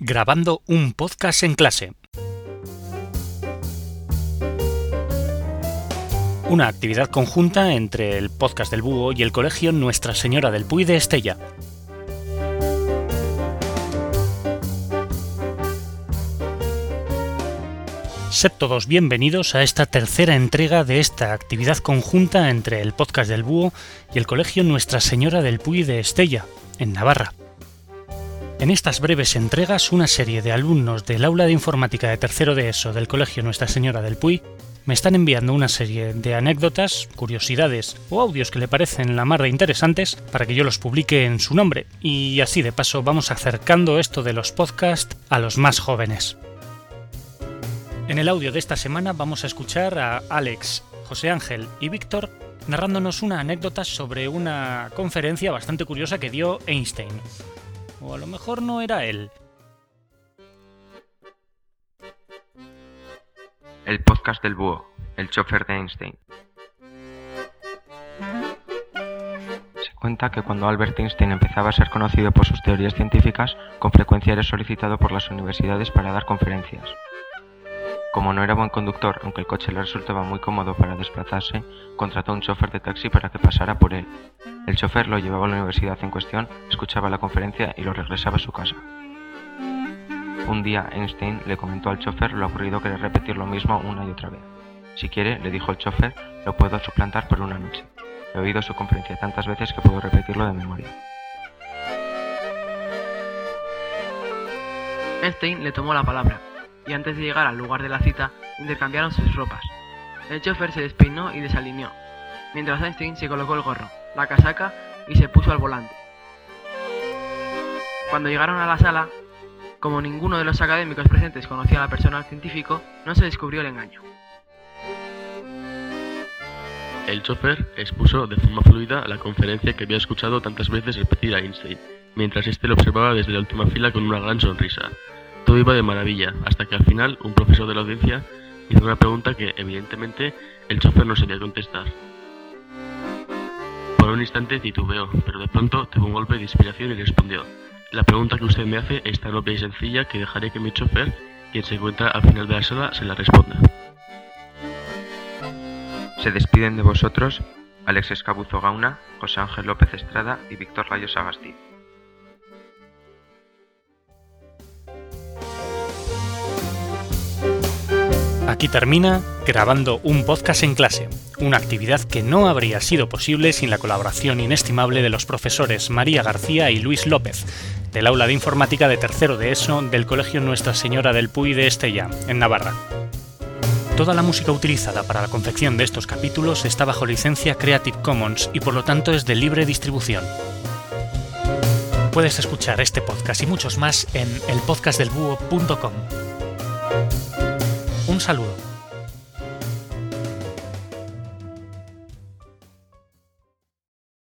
grabando un podcast en clase. Una actividad conjunta entre el podcast del Búho y el colegio Nuestra Señora del Puy de Estella. Sed todos bienvenidos a esta tercera entrega de esta actividad conjunta entre el podcast del Búho y el colegio Nuestra Señora del Puy de Estella, en Navarra. En estas breves entregas, una serie de alumnos del aula de informática de tercero de ESO del Colegio Nuestra Señora del Puy me están enviando una serie de anécdotas, curiosidades o audios que le parecen la mar de interesantes para que yo los publique en su nombre y así de paso vamos acercando esto de los podcasts a los más jóvenes. En el audio de esta semana vamos a escuchar a Alex, José Ángel y Víctor narrándonos una anécdota sobre una conferencia bastante curiosa que dio Einstein. O a lo mejor no era él. El podcast del búho, el chofer de Einstein. Se cuenta que cuando Albert Einstein empezaba a ser conocido por sus teorías científicas, con frecuencia era solicitado por las universidades para dar conferencias. Como no era buen conductor, aunque el coche le resultaba muy cómodo para desplazarse, contrató a un chofer de taxi para que pasara por él. El chofer lo llevaba a la universidad en cuestión, escuchaba la conferencia y lo regresaba a su casa. Un día Einstein le comentó al chofer lo aburrido que era repetir lo mismo una y otra vez. Si quiere, le dijo el chofer, lo puedo suplantar por una noche. He oído su conferencia tantas veces que puedo repetirlo de memoria. Einstein le tomó la palabra y antes de llegar al lugar de la cita intercambiaron sus ropas. El chofer se despeinó y desalineó, mientras Einstein se colocó el gorro, la casaca y se puso al volante. Cuando llegaron a la sala, como ninguno de los académicos presentes conocía a la persona científico, no se descubrió el engaño. El chofer expuso de forma fluida la conferencia que había escuchado tantas veces repetir a Einstein, mientras éste lo observaba desde la última fila con una gran sonrisa. Todo iba de maravilla, hasta que al final un profesor de la audiencia hizo una pregunta que, evidentemente, el chofer no sabía contestar. Por un instante titubeó, pero de pronto tuvo un golpe de inspiración y respondió: La pregunta que usted me hace es tan obvia y sencilla que dejaré que mi chofer, quien se encuentra al final de la sala, se la responda. Se despiden de vosotros Alex Escabuzo Gauna, José Ángel López Estrada y Víctor Rayos Agastí. Aquí termina grabando un podcast en clase, una actividad que no habría sido posible sin la colaboración inestimable de los profesores María García y Luis López, del aula de informática de tercero de ESO del Colegio Nuestra Señora del Puy de Estella, en Navarra. Toda la música utilizada para la confección de estos capítulos está bajo licencia Creative Commons y por lo tanto es de libre distribución. Puedes escuchar este podcast y muchos más en elpodcastdelbúho.com. Saludo.